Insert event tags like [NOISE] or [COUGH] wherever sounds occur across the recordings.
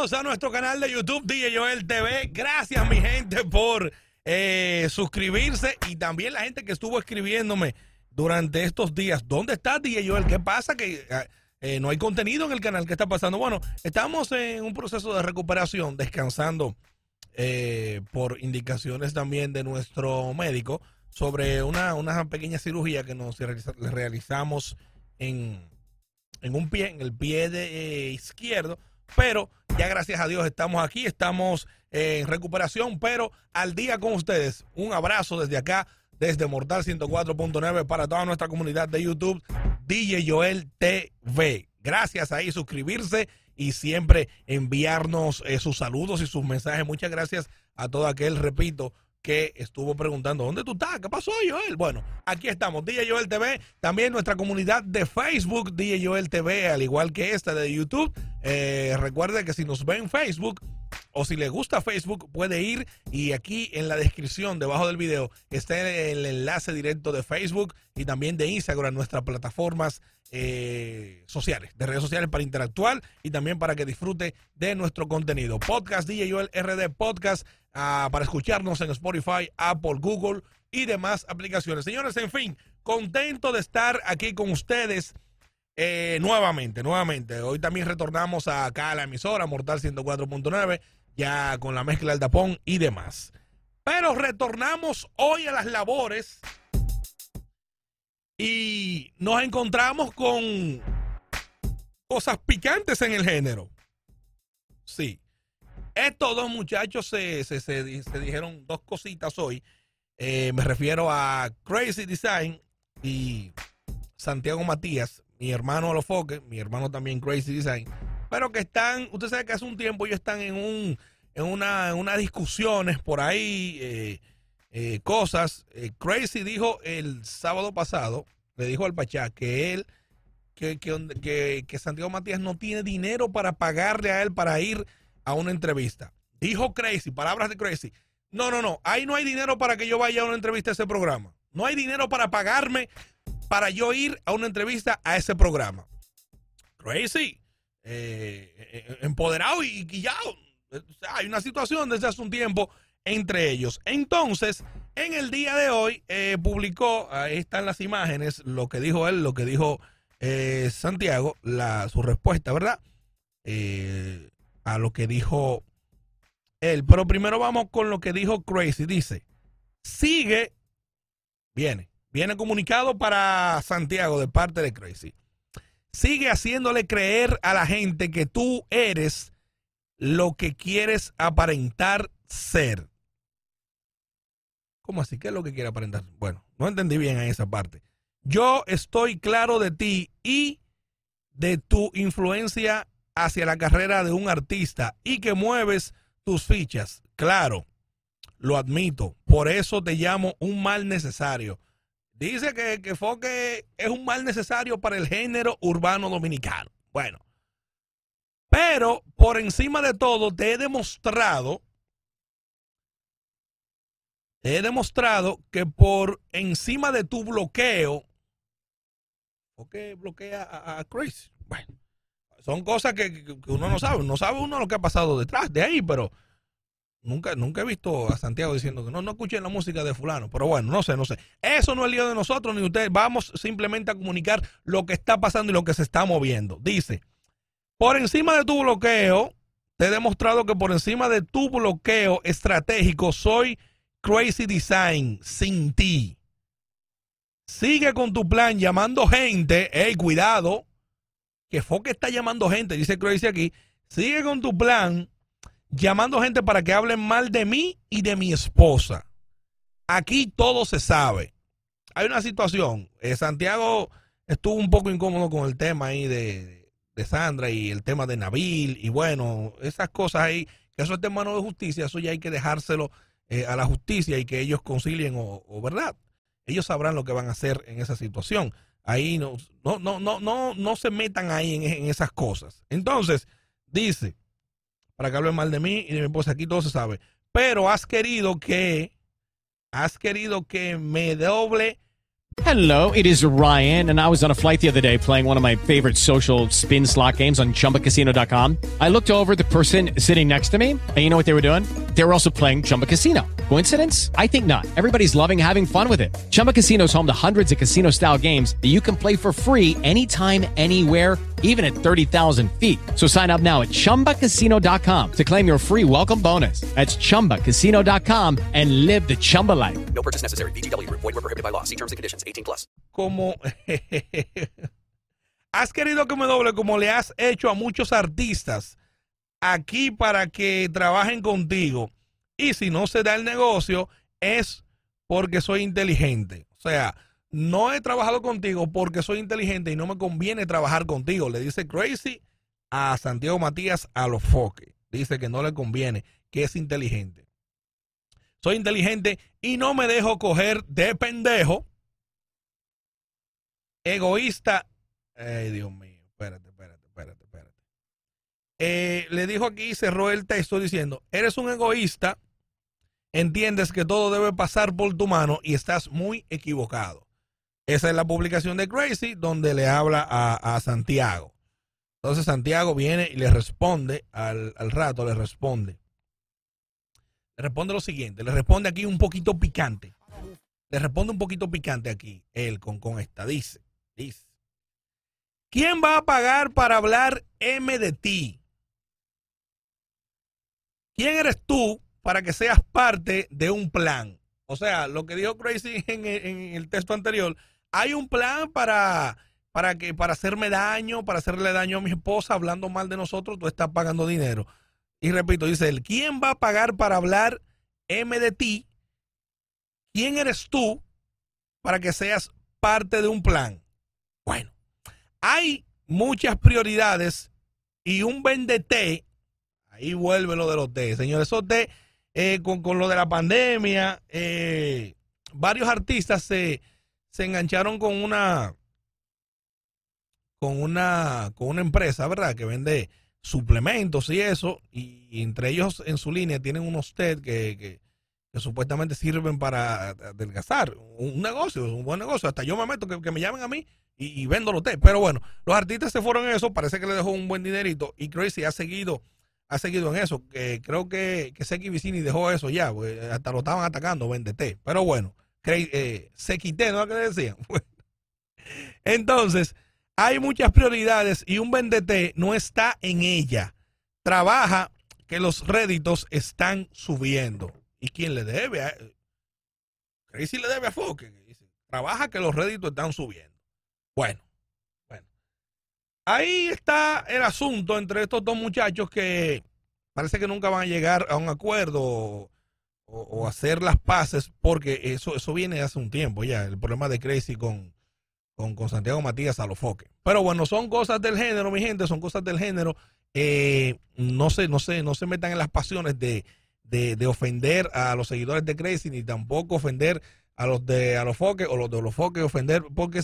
Bienvenidos a nuestro canal de YouTube DJ Joel TV. Gracias mi gente por eh, suscribirse y también la gente que estuvo escribiéndome durante estos días. ¿Dónde está DJ Joel? ¿Qué pasa? Que eh, no hay contenido en el canal. ¿Qué está pasando? Bueno, estamos en un proceso de recuperación, descansando eh, por indicaciones también de nuestro médico sobre una, una pequeña cirugía que nos realizamos en, en un pie, en el pie de, izquierdo pero ya gracias a Dios estamos aquí, estamos en recuperación, pero al día con ustedes. Un abrazo desde acá, desde Mortal 104.9 para toda nuestra comunidad de YouTube, DJ Joel TV. Gracias ahí, suscribirse y siempre enviarnos eh, sus saludos y sus mensajes. Muchas gracias a todo aquel, repito, que estuvo preguntando, ¿dónde tú estás? ¿Qué pasó, Joel? Bueno, aquí estamos, DJ Joel TV, también nuestra comunidad de Facebook, DJ Joel TV, al igual que esta de YouTube. Eh, recuerde que si nos ve en Facebook o si le gusta Facebook, puede ir y aquí en la descripción, debajo del video, está el enlace directo de Facebook y también de Instagram, nuestras plataformas eh, sociales, de redes sociales para interactuar y también para que disfrute de nuestro contenido. Podcast DJ Joel RD Podcast Ah, para escucharnos en Spotify, Apple, Google y demás aplicaciones. Señores, en fin, contento de estar aquí con ustedes eh, nuevamente, nuevamente. Hoy también retornamos acá a la emisora Mortal 104.9, ya con la mezcla del tapón y demás. Pero retornamos hoy a las labores y nos encontramos con cosas picantes en el género. Sí. Estos dos muchachos se, se, dijeron dos cositas hoy. Eh, me refiero a Crazy Design y Santiago Matías, mi hermano Alofoque, mi hermano también Crazy Design, pero que están, usted sabe que hace un tiempo ellos están en un en una, unas discusiones por ahí, eh, eh, cosas. Crazy dijo el sábado pasado, le dijo al Pachá que él, que, que, que Santiago Matías no tiene dinero para pagarle a él para ir a una entrevista. Dijo Crazy, palabras de Crazy. No, no, no. Ahí no hay dinero para que yo vaya a una entrevista a ese programa. No hay dinero para pagarme para yo ir a una entrevista a ese programa. Crazy, eh, eh, empoderado y guillado. hay una situación desde hace un tiempo entre ellos. Entonces, en el día de hoy eh, publicó, ahí están las imágenes, lo que dijo él, lo que dijo Santiago, la, su respuesta, ¿verdad? A lo que dijo él. Pero primero vamos con lo que dijo Crazy. Dice, sigue, viene, viene comunicado para Santiago de parte de Crazy. Sigue haciéndole creer a la gente que tú eres lo que quieres aparentar ser. ¿Cómo así? ¿Qué es lo que quiere aparentar? Bueno, no entendí bien en esa parte. Yo estoy claro de ti y de tu influencia hacia la carrera de un artista y que mueves tus fichas. Claro, lo admito. Por eso te llamo un mal necesario. Dice que, que Foque es un mal necesario para el género urbano dominicano. Bueno, pero por encima de todo te he demostrado, te he demostrado que por encima de tu bloqueo, Foque bloquea a, a Chris. Bueno, son cosas que, uno no sabe. No sabe uno lo que ha pasado detrás de ahí, pero nunca, nunca he visto a Santiago diciendo que no, no escuchen la música de fulano. Pero bueno, no sé, no sé. Eso no es lío de nosotros ni de ustedes. Vamos simplemente a comunicar lo que está pasando y lo que se está moviendo. Dice, por encima de tu bloqueo, te he demostrado que por encima de tu bloqueo estratégico soy Crazy Design sin ti. Sigue con tu plan llamando gente. Hey, cuidado que Foque está llamando gente, dice Crazy aquí, sigue con tu plan llamando gente para que hablen mal de mí y de mi esposa. Aquí todo se sabe. Hay una situación. Eh, Santiago estuvo un poco incómodo con el tema ahí de, de, Sandra y el tema de Nabil. Y bueno, esas cosas ahí, que eso es tema no de justicia, eso ya hay que dejárselo eh, a la justicia y que ellos concilien o, verdad. Ellos sabrán lo que van a hacer en esa situación. Ahí no, no, no, no, no, no se metan ahí en, esas cosas. Entonces, dice, para que hable mal de mí y de mi esposa, aquí todo se sabe. Pero has querido que has querido que me doble. Hello, it is Ryan, and I was on a flight the other day playing one of my favorite social spin slot games on chumbacasino.com. I looked over the person sitting next to me, and you know what they were doing? They were also playing Chumba Casino. Coincidence? I think not. Everybody's loving having fun with it. Chumba Casino is home to hundreds of casino style games that you can play for free anytime, anywhere even at 30,000 feet. So sign up now at ChumbaCasino.com to claim your free welcome bonus. That's ChumbaCasino.com and live the Chumba life. No purchase necessary. BGW. Void were prohibited by law. See terms and conditions. 18 plus. Como [LAUGHS] has querido que me doble como le has hecho a muchos artistas aquí para que trabajen contigo. Y si no se da el negocio es porque soy inteligente. O sea, no he trabajado contigo porque soy inteligente y no me conviene trabajar contigo. Le dice Crazy a Santiago Matías a los foques. Dice que no le conviene, que es inteligente. Soy inteligente y no me dejo coger de pendejo. Egoísta. Ay, Dios mío. Espérate. Eh, le dijo aquí, cerró el texto diciendo, eres un egoísta, entiendes que todo debe pasar por tu mano y estás muy equivocado. Esa es la publicación de Crazy donde le habla a, Santiago. Entonces Santiago viene y le responde al, rato, le responde. Le responde lo siguiente, le responde aquí un poquito picante. Le responde un poquito picante aquí, él con, con esta. Dice, dice. ¿Quién va a pagar para hablar M de ti? ¿Quién eres tú para que seas parte de un plan? O sea, lo que dijo Crazy en el texto anterior hay un plan para, para, que, para hacerme daño, para hacerle daño a mi esposa hablando mal de nosotros, tú estás pagando dinero. Y repito, dice él, ¿quién va a pagar para hablar M de ti? ¿Quién eres tú para que seas parte de un plan? Bueno, hay muchas prioridades y un vendete, ahí vuelve lo de los T, señores, esos eh, con, con, lo de la pandemia, eh, varios artistas se se engancharon con una con una con una empresa, ¿verdad? Que vende suplementos y eso, y, entre ellos en su línea tienen unos TED que, que, supuestamente sirven para adelgazar. Un, negocio, un buen negocio. Hasta yo me meto que, me llamen a mí y, vendo los TED. Pero bueno, los artistas se fueron en eso, parece que le dejó un buen dinerito y Crazy ha seguido ha seguido en eso. que creo que, que Seki Vicini dejó eso ya, hasta lo estaban atacando, vende té. Pero bueno, eh, se quité, ¿no? que decían? [LAUGHS] Entonces, hay muchas prioridades y un vendete no está en ella. Trabaja que los réditos están subiendo. ¿Y quién le debe? A, Crazy le debe a Foque. Trabaja que los réditos están subiendo. Bueno. Ahí está el asunto entre estos dos muchachos que parece que nunca van a llegar a un acuerdo o, hacer las paces, porque eso, eso viene hace un tiempo ya, el problema de Crazy con, con, Santiago Matías a los foques. Pero bueno, son cosas del género, mi gente, son cosas del género. Eh, no se, no se, no se metan en las pasiones de, de, ofender a los seguidores de Crazy, ni tampoco ofender a los de a los foques o los de los foques ofender, porque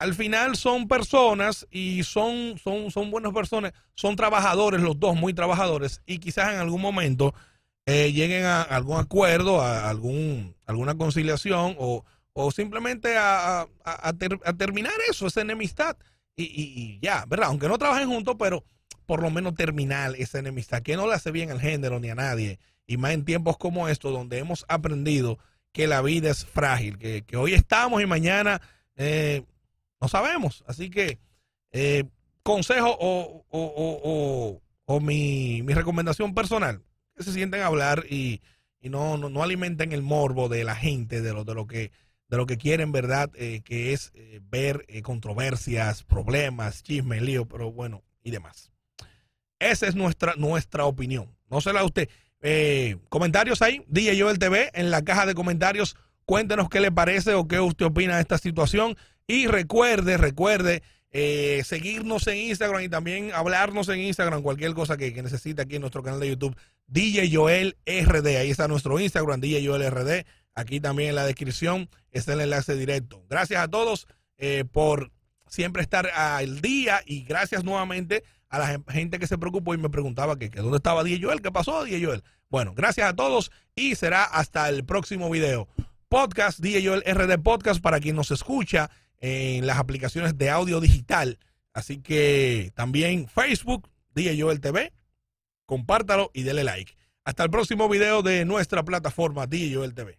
al final son personas y son, son, son buenas personas, son trabajadores, los dos muy trabajadores, y quizás en algún momento eh, lleguen a algún acuerdo, a algún, alguna conciliación o, o simplemente a, a, terminar eso, esa enemistad. Y, y, ya, ¿verdad? Aunque no trabajen juntos, pero por lo menos terminar esa enemistad, que no le hace bien al género ni a nadie. Y más en tiempos como estos, donde hemos aprendido que la vida es frágil, que, que hoy estamos y mañana eh, no sabemos. Así que, eh, consejo o, o, o, o mi, mi recomendación personal, se sienten a hablar y, no, no, alimenten el morbo de la gente, de lo, de lo que de lo que quieren, ¿verdad? Eh, que es eh, ver eh, controversias, problemas, chismes, lío, pero bueno, y demás. Esa es nuestra, nuestra opinión. No se la usted. eh, comentarios ahí, DJ Joel TV, en la caja de comentarios. Cuéntenos qué le parece o qué usted opina de esta situación. Y recuerde, recuerde eh, seguirnos en Instagram y también hablarnos en Instagram, cualquier cosa que, que, necesite aquí en nuestro canal de YouTube, DJ Joel RD. Ahí está nuestro Instagram, DJ Joel RD. Aquí también en la descripción está el enlace directo. Gracias a todos eh, por siempre estar al día y gracias nuevamente a la gente que se preocupó y me preguntaba que, que dónde estaba DJ Joel, qué pasó DJ Joel. Bueno, gracias a todos y será hasta el próximo video. Podcast, DJ Joel RD Podcast para quien nos escucha en las aplicaciones de audio digital. Así que también Facebook, DJ Joel TV, compártalo y dele like. Hasta el próximo video de nuestra plataforma DJ Joel TV.